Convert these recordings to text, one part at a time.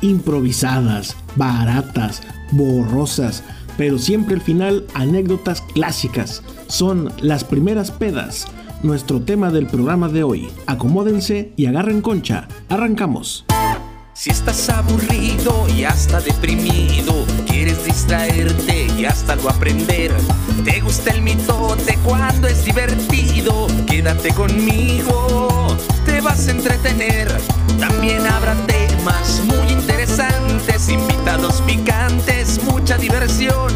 improvisadas, baratas, borrosas, pero siempre al final anécdotas clásicas. Son las primeras pedas, nuestro tema del programa de hoy. Acomódense y agarren concha. Arrancamos. Si estás aburrido y hasta deprimido, quieres distraerte y hasta lo aprender. Te gusta el mitote cuando es divertido, quédate conmigo, te vas a entretener. También habrá temas muy interesantes, invitados picantes, mucha diversión.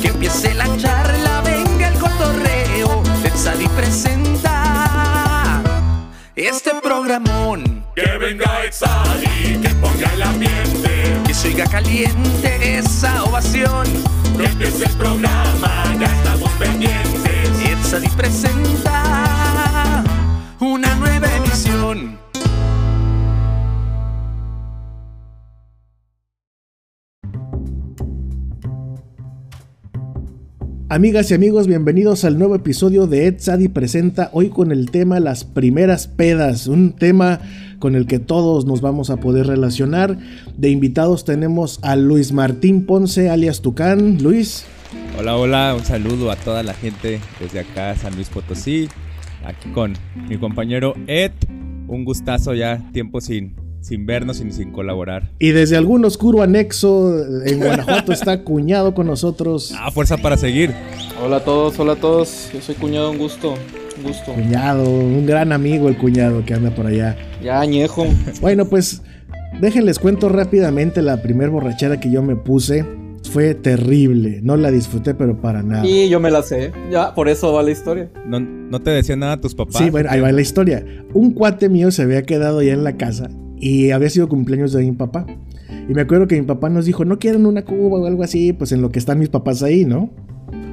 Que empiece la charla, venga el cotorreo, Tetzadi presenta este programón. Que venga Exali, que ponga el ambiente. Que se oiga caliente esa ovación. Que empiece el programa, ya estamos pendientes. Presenta una nueva emisión. Amigas y amigos, bienvenidos al nuevo episodio de Ed Sadi Presenta, hoy con el tema Las primeras pedas, un tema con el que todos nos vamos a poder relacionar. De invitados tenemos a Luis Martín Ponce, alias Tucán. Luis. Hola, hola, un saludo a toda la gente desde acá, San Luis Potosí, aquí con mi compañero Ed. Un gustazo ya, tiempo sin, sin vernos y sin colaborar. Y desde algún oscuro anexo en Guanajuato está cuñado con nosotros. Ah, fuerza para seguir. Hola a todos, hola a todos. Yo soy cuñado, un gusto. Un gusto. Cuñado, un gran amigo el cuñado que anda por allá. Ya añejo. Bueno, pues déjenles cuento rápidamente la primer borrachera que yo me puse. Fue terrible, no la disfruté pero para nada. Y yo me la sé. Ya, por eso va la historia. No, no te decían nada tus papás. Sí, bueno, ahí va la historia. Un cuate mío se había quedado ya en la casa y había sido cumpleaños de mi papá. Y me acuerdo que mi papá nos dijo, ¿no quieren una cuba o algo así? Pues en lo que están mis papás ahí, ¿no?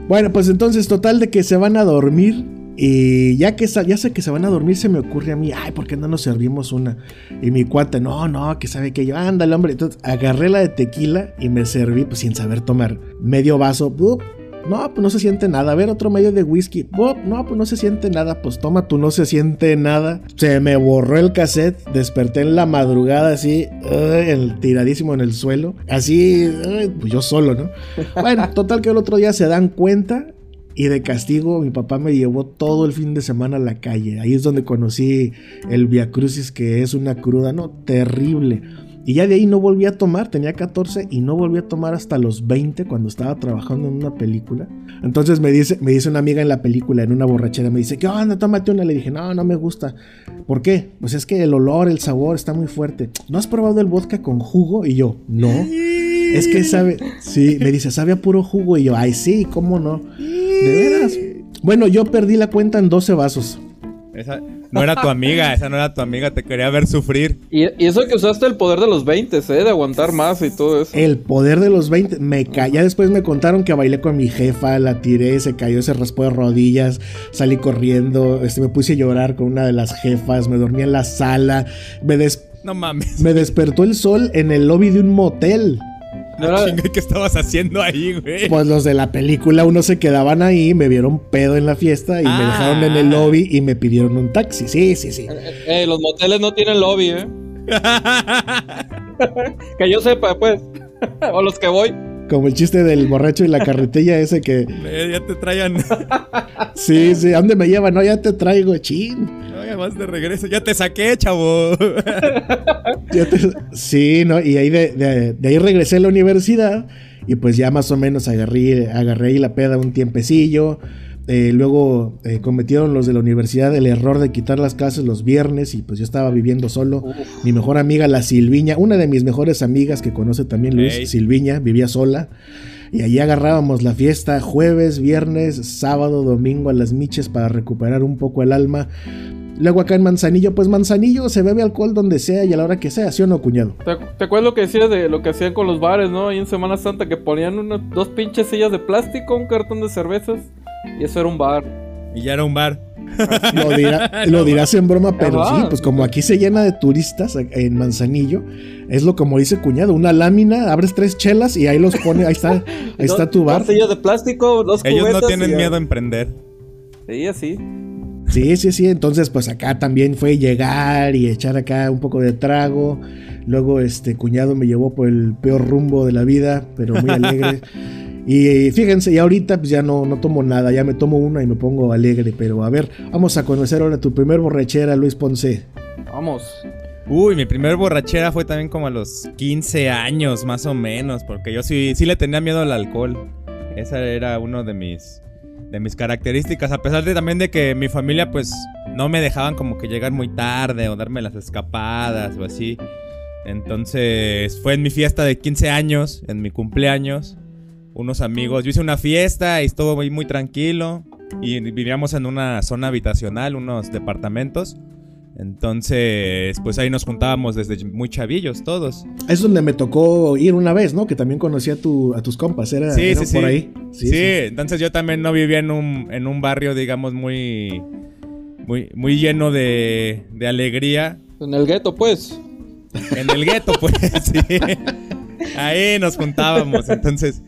Bueno, pues entonces total de que se van a dormir y ya que ya sé que se van a dormir se me ocurre a mí, ay, ¿por qué no nos servimos una? Y mi cuate, no, no, que sabe que yo, ándale, hombre. Entonces agarré la de tequila y me serví, pues sin saber tomar, medio vaso. ¡bup! No, pues no se siente nada. A ver, otro medio de whisky. ¡bup! No, pues no se siente nada. Pues toma, tú no se siente nada. Se me borró el cassette. Desperté en la madrugada así, el tiradísimo en el suelo. Así, pues yo solo, ¿no? Bueno, total que el otro día se dan cuenta y de castigo, mi papá me llevó todo el fin de semana a la calle. Ahí es donde conocí el Via Crucis, que es una cruda, no, terrible. Y ya de ahí no volví a tomar, tenía 14 y no volví a tomar hasta los 20 cuando estaba trabajando en una película. Entonces me dice, me dice una amiga en la película, en una borrachera, me dice, ¿qué onda? Tómate una. Le dije, no, no me gusta. ¿Por qué? Pues es que el olor, el sabor está muy fuerte. ¿No has probado el vodka con jugo? Y yo, no. Es que sabe, sí, me dice, sabe a puro jugo. Y yo, ay, sí, ¿cómo no? De veras. Bueno, yo perdí la cuenta en 12 vasos. Esa no era tu amiga, esa no era tu amiga, te quería ver sufrir. Y, y eso que usaste el poder de los 20, ¿eh? De aguantar más y todo eso. El poder de los 20, me ya después me contaron que bailé con mi jefa, la tiré, se cayó, se raspó de rodillas, salí corriendo, este, me puse a llorar con una de las jefas, me dormí en la sala, me, des- No mames. me despertó el sol en el lobby de un motel. No Chinga, ¿Qué estabas haciendo ahí, güey? Pues los de la película, uno se quedaban ahí, me vieron pedo en la fiesta y me Ah. dejaron en el lobby y me pidieron un taxi. Sí, sí, sí. Eh, los moteles no tienen lobby, ¿eh? Que yo sepa, pues. o los que voy. Como el chiste del borracho y la carretilla ese que... Eh, ya te traían. Sí, sí, ¿a dónde me llevan? No, ya te traigo, chin. Vas de regreso. Ya te saqué, chavo. Te- sí, ¿no? Y ahí de, de- de ahí regresé a la universidad y pues ya más o menos agarré, agarré ahí la peda un tiempecillo. Eh, luego eh, cometieron los de la universidad el error de quitar las clases los viernes y pues yo estaba viviendo solo. Mi mejor amiga, la Silviña, una de mis mejores amigas que conoce también Luis. Silviña, vivía sola. Y allí agarrábamos la fiesta jueves, viernes, sábado, domingo a las miches para recuperar un poco el alma. Luego acá en Manzanillo, pues Manzanillo se bebe alcohol donde sea y a la hora que sea, ¿sí o no, cuñado? ¿Te, te acuerdas lo que decías de lo que hacían con los bares, no? Ahí en Semana Santa que ponían unas dos pinches sillas de plástico, un cartón de cervezas. Y eso era un bar. y ya era un bar. Lo, dirá- lo dirás en broma, pero sí, pues como aquí se llena de turistas en Manzanillo, es lo como dice cuñado, una lámina, abres tres chelas y ahí los pone, ahí está, ahí está tu bar. Dos sillas de plástico, dos Ellos no tienen miedo a emprender. Sí, así. Sí, sí, sí. Entonces, pues acá también fue llegar y echar acá un poco de trago. Luego, este cuñado me llevó por el peor rumbo de la vida, pero muy alegre. Y fíjense, y ahorita pues ya no, no tomo nada, ya me tomo una y me pongo alegre. Pero a ver, vamos a conocer ahora tu primer borrachera, Luis Ponce. Vamos. Uy, mi primer borrachera fue también como a los 15 años, más o menos, porque yo sí, sí le tenía miedo al alcohol. Esa era uno de mis, de mis características, a pesar de también de que mi familia pues no me dejaban como que llegar muy tarde o darme las escapadas o así. Entonces fue en mi fiesta de 15 años, en mi cumpleaños, unos amigos, yo hice una fiesta y estuvo muy, muy tranquilo y vivíamos en una zona habitacional, unos departamentos. Entonces, pues ahí nos juntábamos desde muy chavillos todos. Es donde me tocó ir una vez, ¿no? Que también conocí a, tu, a tus compas, era, Sí, era sí, por sí. ahí. Sí, entonces yo también no vivía en un, en un barrio, digamos, muy, muy, muy lleno de, de alegría. En el gueto, pues. En el gueto, pues, sí. Ahí nos juntábamos, entonces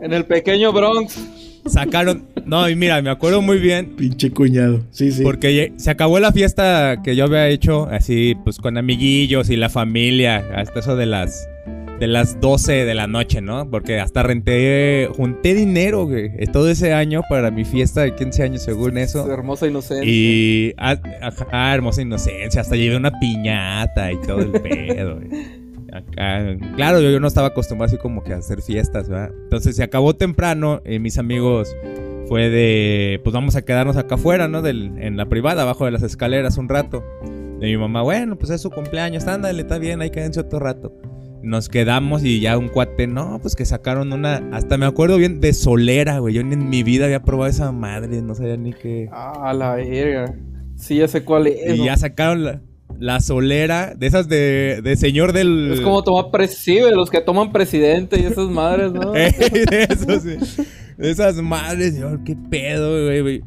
En el pequeño Bronx. sacaron... No, y mira, me acuerdo muy bien Pinche cuñado. Sí, sí. Porque se acabó la fiesta que yo había hecho, así, pues con amiguillos y la familia, hasta eso de las de las 12 de la noche, ¿no? Porque hasta renté, junté dinero, güey, todo ese año para mi fiesta de 15 años, según eso. Hermosa inocencia. Y, ah, ajá, hermosa inocencia, hasta llevé una piñata y todo el pedo, güey. Acá, claro, yo, yo no estaba acostumbrado así como que a hacer fiestas, ¿verdad? Entonces se acabó temprano y mis amigos fue de, pues vamos a quedarnos acá afuera, ¿no? Del, en la privada, abajo de las escaleras un rato. De mi mamá, bueno, pues es su cumpleaños, ándale, está bien, ahí quédense otro rato. Nos quedamos y ya un cuate, no, pues que sacaron una, hasta me acuerdo bien, de solera, güey. Yo ni en mi vida había probado esa madre, no sabía ni qué. Ah, la verga. Sí, ya sé cuál es. Y ya sacaron la, la solera, de esas de, de señor del... Es como tomar presive, los que toman presidente y esas madres, ¿no? Ey, de esos, sí. De esas madres, yo, qué pedo, güey, güey.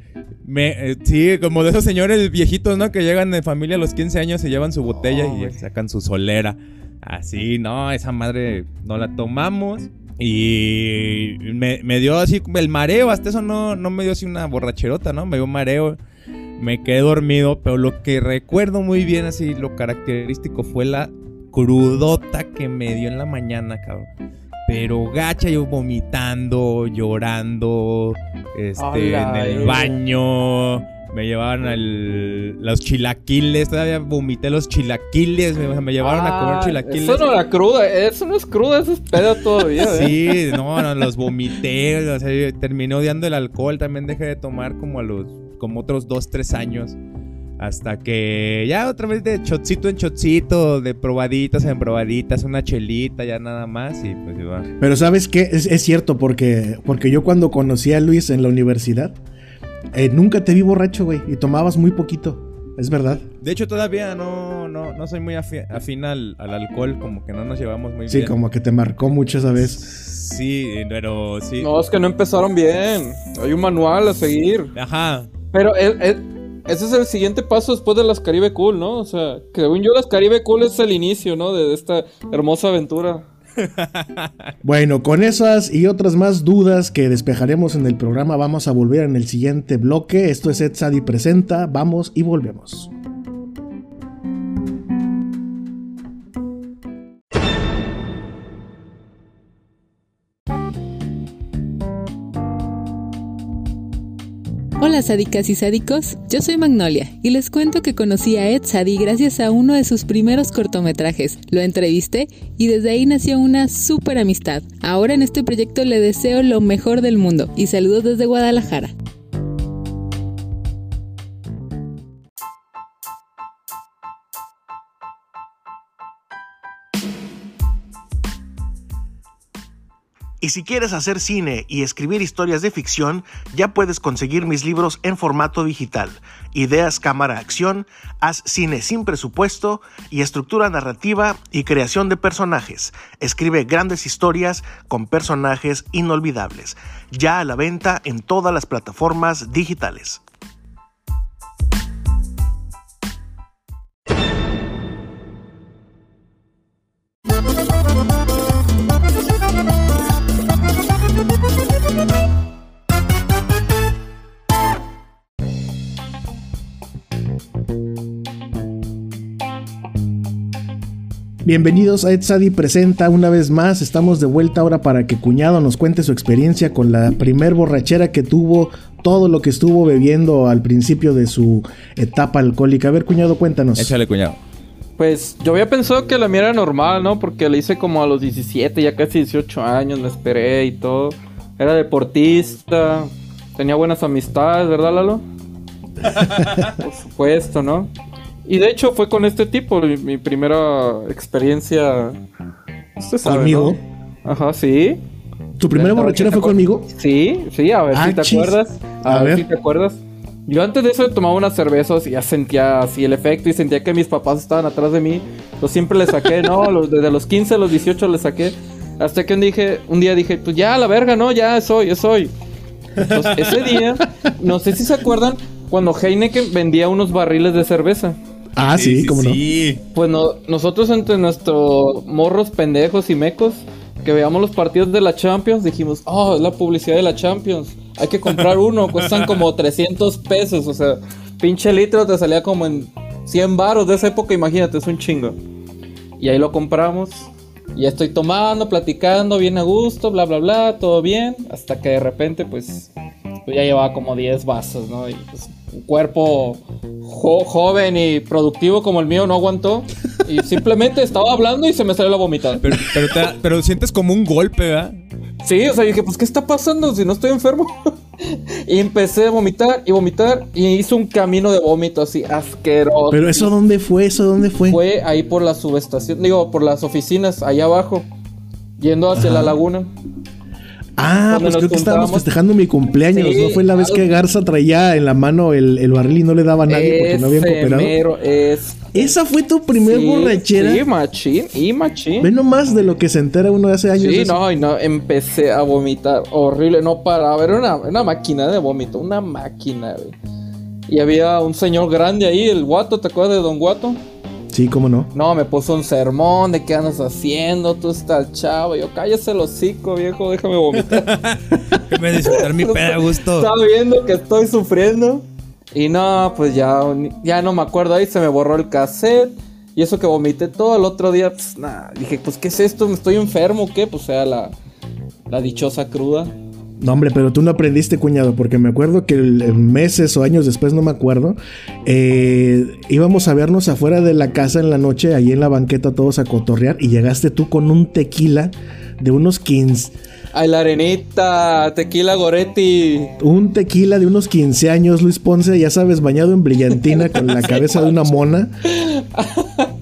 Me, eh, sí, como de esos señores viejitos, ¿no? Que llegan de familia a los 15 años y llevan su botella Oh, y sacan su solera. Así, no, esa madre no la tomamos. Y me, me dio así el mareo, hasta eso no, no me dio así una borracherota, ¿no? Me dio mareo, me quedé dormido, pero lo que recuerdo muy bien, así, lo característico fue la crudota que me dio en la mañana, cabrón. Pero gacha, yo vomitando, llorando, este, en el eh. baño. Me llevaban al, los chilaquiles, todavía vomité los chilaquiles, me, me llevaron a comer Ah, chilaquiles. Eso no era cruda, eso no es cruda, eso es peda todavía, ¿eh? Sí, no, no, los vomité, o sea, terminé odiando el alcohol, también dejé de tomar como a los, como otros dos, tres años. Hasta que ya otra vez de chocito en chocito, de probaditas en probaditas, una chelita, ya nada más y pues iba. Pero ¿sabes qué? Es, es cierto, porque, porque yo cuando conocí a Luis en la universidad, eh, nunca te vi borracho, güey, y tomabas muy poquito. Es verdad. De hecho todavía no, no, no soy muy afi- afín al, al alcohol, como que no nos llevamos muy Sí, bien. como que te marcó mucho esa vez. Sí, pero sí. No, es que no empezaron bien. Hay un manual a seguir. Ajá. Pero es- es- ese es el siguiente paso después de las Caribe Cool, ¿no? O sea, que según yo, las Caribe Cool es el inicio, ¿no? De esta hermosa aventura. Bueno, con esas y otras más dudas que despejaremos en el programa, vamos a volver en el siguiente bloque. Esto es Ed Sadi Presenta. Vamos y volvemos. Hola sádicas y sádicos, yo soy Magnolia y les cuento que conocí a Ed Sadi gracias a uno de sus primeros cortometrajes. Lo entrevisté y desde ahí nació una súper amistad. Ahora en este proyecto le deseo lo mejor del mundo y saludos desde Guadalajara. Y si quieres hacer cine y escribir historias de ficción, ya puedes conseguir mis libros en formato digital. Ideas, cámara, acción, haz cine sin presupuesto y estructura narrativa y creación de personajes. Escribe grandes historias con personajes inolvidables. Ya a la venta en todas las plataformas digitales. Bienvenidos a Edsadi Presenta una vez más. Estamos de vuelta ahora para que Cuñado nos cuente su experiencia con la primer borrachera que tuvo, todo lo que estuvo bebiendo al principio de su etapa alcohólica. A ver, Cuñado, cuéntanos. Échale, cuñado. Pues yo había pensado que la mía era normal, ¿no? Porque la hice como a los 17, ya casi 18 años, me esperé y todo. Era deportista, tenía buenas amistades, ¿verdad, Lalo? Por supuesto, ¿no? Y de hecho fue con este tipo mi, mi primera experiencia. Usted sabe, ¿Conmigo? ¿no? Ajá, sí. ¿Tu primera borrachera fue conmigo? Sí, sí, a ver Ah, si te chis. acuerdas. A, A ver. ver. si te acuerdas. Yo antes de eso tomaba unas cervezas y ya sentía así el efecto y sentía que mis papás estaban atrás de mí. Yo siempre les saqué, ¿no? Los- desde los 15 a los 18 les saqué. Hasta que un, dije, un día dije, pues ya, la verga, no, ya es hoy, es hoy. Entonces, ese día, no sé si se acuerdan, cuando Heineken vendía unos barriles de cerveza. Ah, sí, cómo no. Sí. Pues no- nosotros entre nuestros morros pendejos y mecos que veamos los partidos de la Champions, dijimos, oh, es la publicidad de la Champions. Hay que comprar uno, cuestan como 300 pesos, o sea, pinche litro te salía como en 100 baros de esa época, imagínate, es un chingo. Y ahí lo compramos. Y ya estoy tomando, platicando, bien a gusto, bla, bla, bla, todo bien. Hasta que de repente, pues, pues ya llevaba como 10 vasos, ¿no? Y pues, un cuerpo jo- joven y productivo como el mío no aguantó. Y simplemente estaba hablando y se me salió la vomitada. Pero, pero, te- pero sientes como un golpe, ¿verdad? Sí, o sea, dije, pues, ¿qué está pasando si no estoy enfermo? y empecé a vomitar y vomitar y hice un camino de vómito así asqueroso. Pero eso dónde fue, eso dónde fue. Fue ahí por la subestación, digo, por las oficinas, allá abajo, yendo hacia la laguna. Ah, Cuando pues creo que estábamos festejando mi cumpleaños, Sí, ¿no? Fue la vez que. Garza traía en la mano el, el barril y no le daba a nadie porque no habían cooperado. mero es. Esa fue tu primer Sí, borrachera. Sí, machín, y machín. Ve nomás de lo que se entera uno de hace años. Sí, no, y no, empecé a vomitar. Horrible, no paraba. Era una, una máquina de vómito, una máquina, güey. Y había un señor grande ahí, el guato, ¿te acuerdas de Don Guato? Sí, cómo no. No, me puso un sermón de qué andas haciendo, tú estás chavo. Yo, cállese el hocico, viejo, déjame vomitar. Déjame disfrutar mi peda a gusto. Está viendo que estoy sufriendo. Y no, pues ya, ya no me acuerdo ahí, se me borró el cassette. Y eso que vomité todo el otro día, pues nada. Dije, pues, ¿qué es esto? ¿Me estoy enfermo o qué? Pues sea la, la dichosa cruda. No, hombre, pero tú no aprendiste, cuñado, porque me acuerdo que meses o años después, no me acuerdo, eh, íbamos a vernos afuera de la casa en la noche, ahí en la banqueta, todos a cotorrear, y llegaste tú con un tequila de unos 15, Ay, la arenita, tequila Goretti. un tequila de unos 15 años, Luis Ponce, ya sabes, bañado en brillantina con la cabeza de una mona.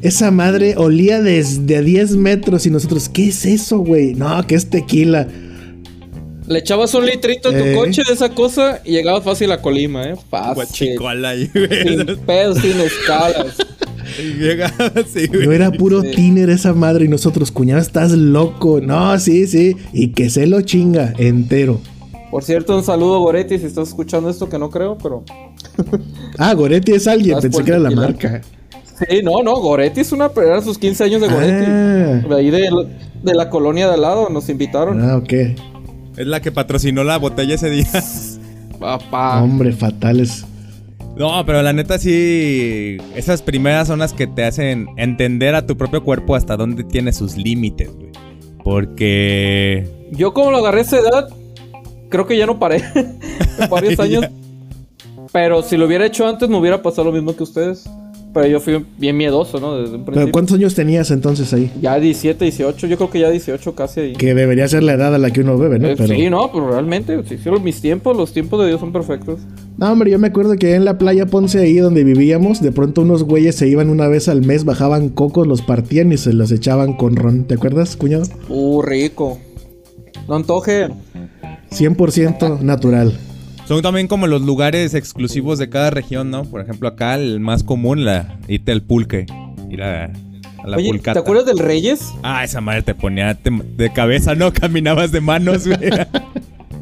Esa madre olía desde a 10 metros y nosotros, ¿qué es eso, güey? No, que es tequila. Le echabas un litrito a tu Eh. coche de esa cosa y llegabas fácil a Colima, ¿eh? Fácil. Guachicola ahí, güey. Sin pedos, sin escalas. Llegaba así, No güey. era puro Sí. tiner esa madre y nosotros, cuñado, estás loco. No, sí, sí. Y que se lo chinga entero. Por cierto, un saludo Goretti si estás escuchando esto, que no creo, pero... Ah, Goretti es alguien, pensé que era la marca. Sí, no, no, Goretti es una... Era sus 15 años de Goretti. Ah. De ahí de, de la colonia de al lado nos invitaron. Ah, ok. Es la que patrocinó la botella ese día. Papá. Hombre, fatales. No, pero la neta sí. Esas primeras son las que te hacen entender a tu propio cuerpo hasta dónde tiene sus límites, güey. Porque. Yo como lo agarré a esa edad, creo que ya no paré. Varios años. Pero si lo hubiera hecho antes, me hubiera pasado lo mismo que ustedes. Pero yo fui bien miedoso, ¿no? Desde un ¿Pero cuántos años tenías entonces ahí? Ya 17, 18, yo creo que ya 18 casi ahí. Que debería ser la edad a la que uno bebe, ¿no? Eh, Pero... Sí, no, pero realmente, si hicieron mis tiempos, los tiempos de Dios son perfectos. No, hombre, yo me acuerdo que en la playa Ponce, ahí donde vivíamos, de pronto unos güeyes se iban una vez al mes, bajaban cocos, los partían y se los echaban con ron. ¿Te acuerdas, cuñado? Uh, rico. No antoje. 100% natural. Son también como los lugares exclusivos de cada región, ¿no? Por ejemplo, acá el más común, la irte al pulque. Ir a, a la Oye, pulcata. ¿te acuerdas del Reyes? Ah, esa madre te ponía te- de cabeza, ¿no? Caminabas de manos, güey.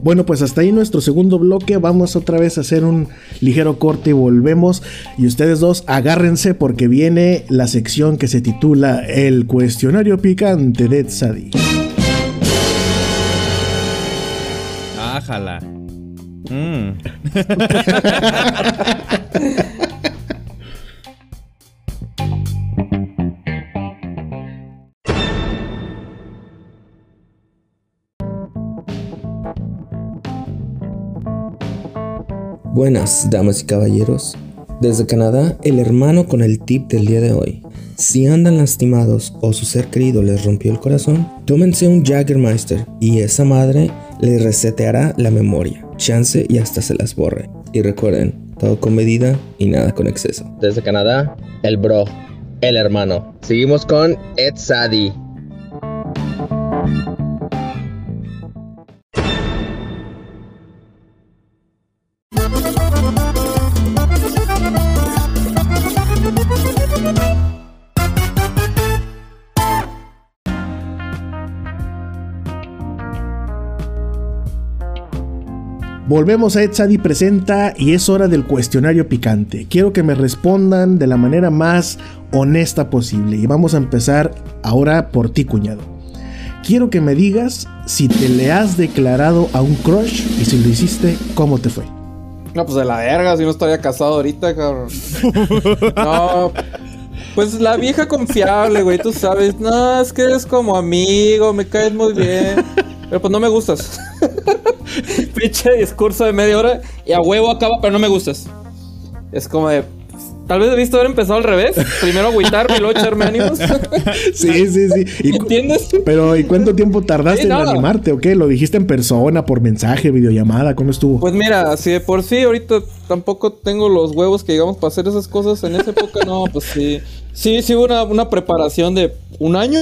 Bueno, pues hasta ahí nuestro segundo bloque. Vamos otra vez a hacer un ligero corte y volvemos. Y ustedes dos agárrense porque viene la sección que se titula El cuestionario picante de Tzadi. Ájala. Mm. Buenas, damas y caballeros. Desde Canadá, el hermano con el tip del día de hoy. Si andan lastimados o su ser querido les rompió el corazón, tómense un Jaggermeister y esa madre les reseteará la memoria chance y hasta se las borre. Y recuerden, todo con medida y nada con exceso. Desde Canadá, el bro, el hermano. Seguimos con Ed Sadi. Volvemos a Etsadi Presenta y es hora del cuestionario picante. Quiero que me respondan de la manera más honesta posible. Y vamos a empezar ahora por ti, cuñado. Quiero que me digas si te le has declarado a un crush y si lo hiciste, ¿cómo te fue? No, pues de la verga, si no estaría casado ahorita, cabrón. No, pues la vieja confiable, güey, tú sabes. No, es que eres como amigo, me caes muy bien. Pero pues no me gustas. Pinche discurso de media hora y a huevo acaba, pero no me gustas. Es como de. Tal vez debiste haber empezado al revés. Primero agüitarme y luego echarme ánimos. Sí, sí, sí. Y ¿Entiendes? Pero, ¿y cuánto tiempo tardaste Sí, en animarte o qué? ¿Lo dijiste en persona, por mensaje, videollamada? ¿Cómo estuvo? Pues mira, si de por sí ahorita tampoco tengo los huevos que digamos para hacer esas cosas en esa época, no, pues sí. Sí, sí hubo una, una preparación de un año,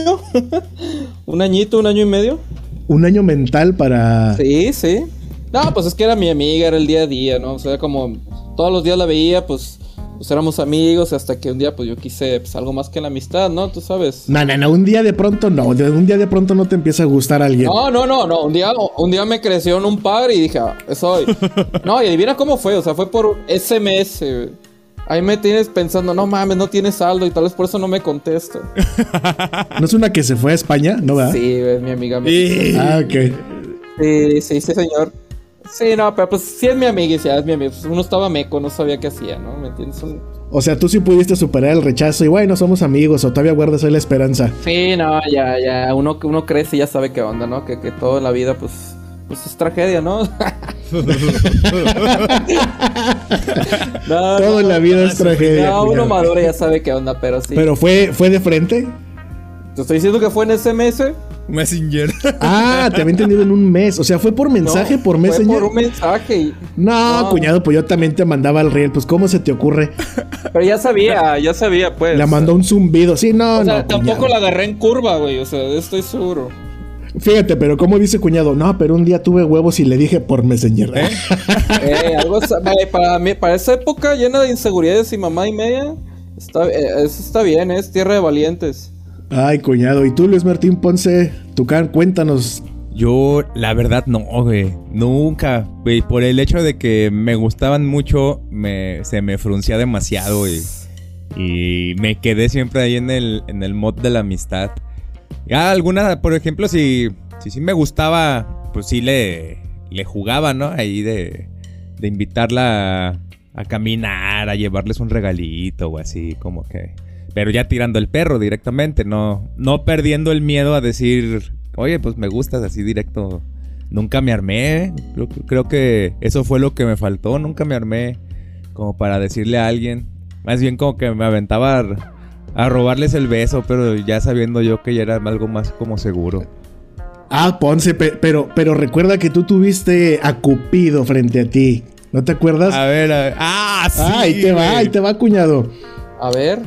un añito, un año y medio. Un año mental para... Sí, sí. No, pues es que era mi amiga, era el día a día, ¿no? O sea, como todos los días la veía, pues, pues éramos amigos, hasta que un día pues yo quise pues, algo más que la amistad, ¿no? Tú sabes. No, no, no, un día de pronto no. Un día de pronto no te empieza a gustar alguien. No, no, no, no. Un día, un día me creció en un par y dije, ah, es hoy. No, y adivina cómo fue. O sea, fue por SMS. Ahí me tienes pensando, no mames, no tienes saldo y tal vez por eso no me contesta. ¿No es una que se fue a España? ¿No, verdad? Sí, es mi amiga. me- Y- Ah, ok. Sí, sí, sí, señor. Sí, no, pero pues sí es mi amiga y sí es mi amiga. Pues, uno estaba meco, no sabía qué hacía, ¿no? ¿Me entiendes? Un- O sea, tú sí pudiste superar el rechazo y bueno, somos amigos o todavía guardas ahí la esperanza. Sí, no, ya, ya. Uno, uno crece y ya sabe qué onda, ¿no? Que, que todo en la vida, pues, pues es tragedia, ¿no? No, Todo en la vida es tragedia. No, uno madura ya sabe qué onda, pero sí. Pero fue, fue de frente. Te estoy diciendo que fue en SMS. Messenger. Ah, te había entendido en un mes. O sea, fue por mensaje, No, por Fue Messenger. por un mensaje. No, No. cuñado, pues yo también te mandaba al riel. Pues, ¿cómo se te ocurre? Pero ya sabía, ya sabía, pues. Le mandó un zumbido. Sí, no, O sea, no. tampoco cuñado. la agarré en curva, güey. O sea, estoy seguro. Fíjate, pero ¿cómo dice cuñado? No, pero un día tuve huevos y le dije por Messenger. Eh, algo eh, para mí, para esa época llena de inseguridades y mamá y media, está, eh, eso está bien, es tierra de valientes. Ay, cuñado. ¿Y tú, Luis Martín Ponce? Tucán, cuéntanos. Yo, la verdad, no, güey. Nunca. Por el hecho de que me gustaban mucho, me, se me fruncía demasiado. Y me quedé siempre ahí en el, en el mod de la amistad. Ya alguna, por ejemplo, si, si sí me gustaba, pues sí le, le jugaba, ¿no? Ahí de, de invitarla a, a caminar, a llevarles un regalito o así, como que... Pero ya tirando el perro directamente, no, no perdiendo el miedo a decir, oye, pues me gustas así directo. Nunca me armé. Creo, creo que eso fue lo que me faltó. Nunca me armé como para decirle a alguien. Más bien como que me aventaba a, a robarles el beso, pero ya sabiendo yo que ya era algo más como seguro. Ah, Ponce, pe- pero, pero recuerda que tú tuviste a Cupido frente a ti. ¿No te acuerdas? A ver, a ver. Ah, sí. ah, ahí te va, ahí te va, cuñado. A ver.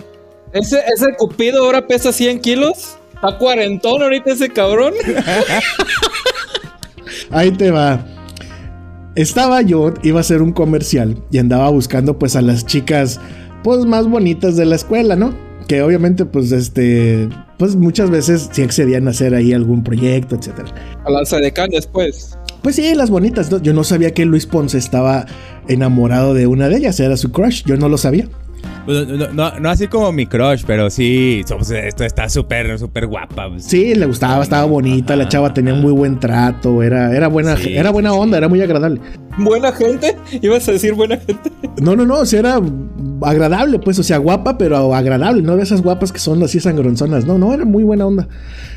Ese, ese cupido ahora pesa 100 kilos. Está cuarentón ahorita ese cabrón. Ahí te va. Estaba yo, iba a hacer un comercial y andaba buscando pues a las chicas pues más bonitas de la escuela, ¿no? Que obviamente pues este pues muchas veces sí accedían a hacer ahí algún proyecto, etcétera. A la Sedecán después. Pues sí, las bonitas, ¿no? Yo no sabía que Luis Ponce estaba enamorado de una de ellas, era su crush, yo no lo sabía. Pues, No, no- no así como mi crush, pero sí, esto está súper, súper guapa. pues. Sí, le gustaba, estaba bonita, la chava tenía muy buen trato, era, era buena, Sí, era buena sí, onda, era muy agradable. Buena gente. Ibas a decir buena gente. No, no, no, o sea, era agradable, pues, o sea, guapa, pero agradable, no de esas guapas que son así sangronzonas, no, no, era muy buena onda.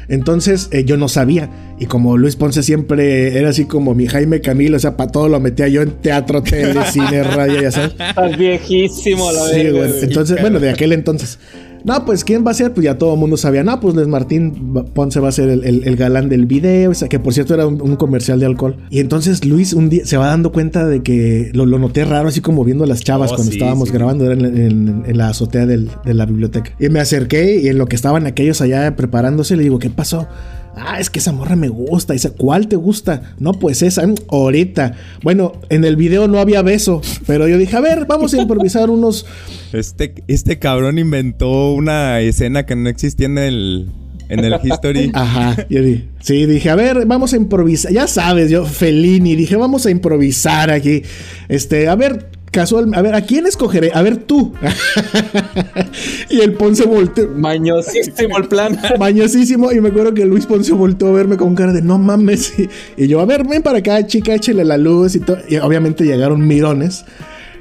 Entonces, eh, yo no sabía. Y como Luis Ponce siempre era así como mi Jaime Camilo, o sea, para todo lo metía yo en teatro, tele, cine, radio, ya sabes. Estás viejísimo, la Sí, verga, güey. güey. Entonces, bueno, de aquel entonces. No, pues ¿quién va a ser? Pues ya todo el mundo sabía. No, pues Luis Martín Ponce va a ser el, el- el galán del video. o sea, que por cierto era un, un comercial de alcohol. Y entonces Luis un día se va dando cuenta de que lo, lo noté raro, así como viendo a las chavas Oh, cuando sí, estábamos sí. grabando, era en, en- en la azotea del- de la biblioteca. Y me acerqué y en lo que estaban aquellos allá preparándose, le digo, ¿qué pasó? Ah, es que esa morra me gusta. Dice, ¿cuál te gusta? No, pues esa, mm, ahorita. Bueno, en el video no había beso, pero yo dije, a ver, vamos a improvisar unos Este, este cabrón inventó una escena que no existía en el, en el History. Ajá, yo di- sí, dije, a ver, vamos a improvisar. Ya sabes, yo, Felini, dije, vamos a improvisar aquí. Este, a ver, casual, a ver, ¿a quién escogeré? A ver, tú. y el Ponce volteó. Mañosísimo el plan. Mañosísimo, y me acuerdo que Luis Ponce volteó a verme con cara de no mames. Y, yo, a ver, ven para acá, chica, échale la luz y todo. Y obviamente llegaron mirones.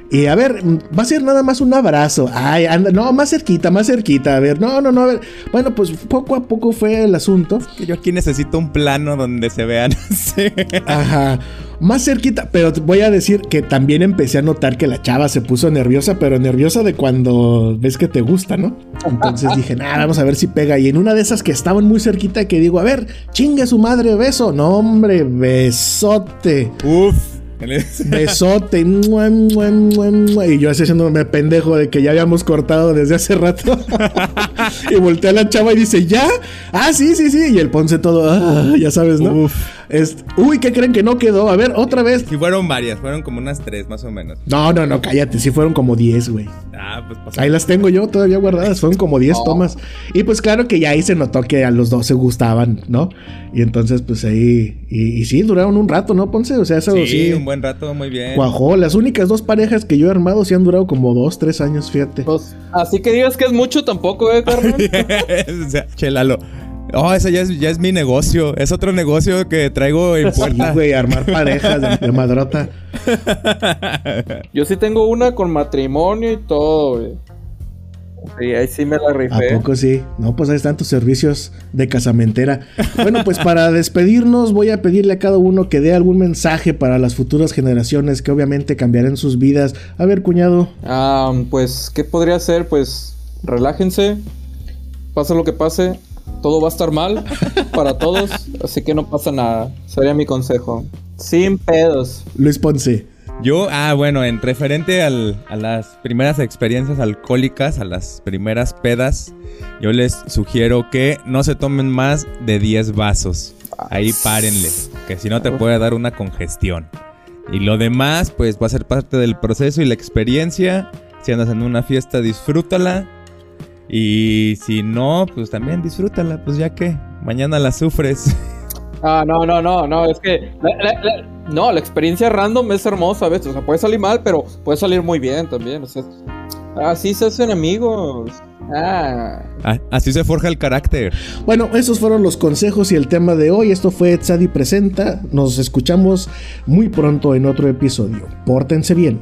Y a ver, va a ser nada más un abrazo. Ay, anda, no, más cerquita, más cerquita. A ver, no, no, no, a ver. Bueno, pues poco a poco fue el asunto. Que yo aquí necesito un plano donde se vean. Sí. Ajá. Más cerquita, pero voy a decir que también empecé a notar que la chava se puso nerviosa, pero nerviosa de cuando ves que te gusta, ¿no? Entonces dije, nada, vamos a ver si pega. Y en una de esas que estaban muy cerquita, que digo, a ver, chingue su madre, beso. No, hombre, besote. Uf. Besote. Mua, mua, mua. Y yo así haciéndome pendejo de que ya habíamos cortado desde hace rato. y volteé a la chava y dice, ¿ya? Ah, sí, sí, sí. Y el Ponce todo, ah, ya sabes, ¿no? Uf. Es- uy, ¿qué creen que no quedó? A ver, otra vez. Sí, fueron varias, fueron como unas tres más o menos. No, no, no, cállate. Sí fueron como 10, güey. Ah, pues pasó. Ahí las tengo yo todavía guardadas. Fueron como 10 tomas. Y pues claro que ya ahí se notó que a los dos se gustaban, ¿no? Y entonces, pues ahí. Y, y sí, duraron un rato, ¿no, Ponce? O sea, eso sí. Sí, un buen rato, muy bien. Cuajó. Las únicas dos parejas que yo he armado sí han durado como 2, 3 años, fíjate. Pues, así que digas que es mucho tampoco, eh, carnal. o sea, chelalo. Oh, eso ya es, ya es mi negocio. Es otro negocio que traigo en Sí, puerta. güey, armar parejas de, de madrota. Yo sí tengo una con matrimonio y todo, güey. Sí, ahí sí me la ¿A rifé. poco sí? No, pues ahí están tus servicios de casamentera. Bueno, pues para despedirnos voy a pedirle a cada uno que dé algún mensaje para las futuras generaciones que obviamente cambiarán sus vidas. A ver, cuñado. Ah, pues, ¿qué podría ser? Pues, relájense. Pase lo que pase, todo va a estar mal para todos. Así que no pasa nada. Sería mi consejo. Sin pedos. Luis Ponce. Yo, ah, bueno, en referente al- a las primeras experiencias alcohólicas, a las primeras pedas, yo les sugiero que no se tomen más de 10 vasos. Ahí párenle, que si no te puede dar una congestión. Y lo demás, pues va a ser parte del proceso y la experiencia. Si andas en una fiesta, disfrútala. Y si no, pues también disfrútala, pues ya que mañana la sufres. Ah, no, no, no, no, es que. la- la- la- no, la experiencia random es hermosa a veces. O sea, puede salir mal, pero puede salir muy bien también. O sea, así se hacen amigos. Ah. Ah, Así se forja el carácter. Bueno, esos fueron los consejos y el tema de hoy. Esto fue Tzadi Presenta. Nos escuchamos muy pronto en otro episodio. Pórtense bien.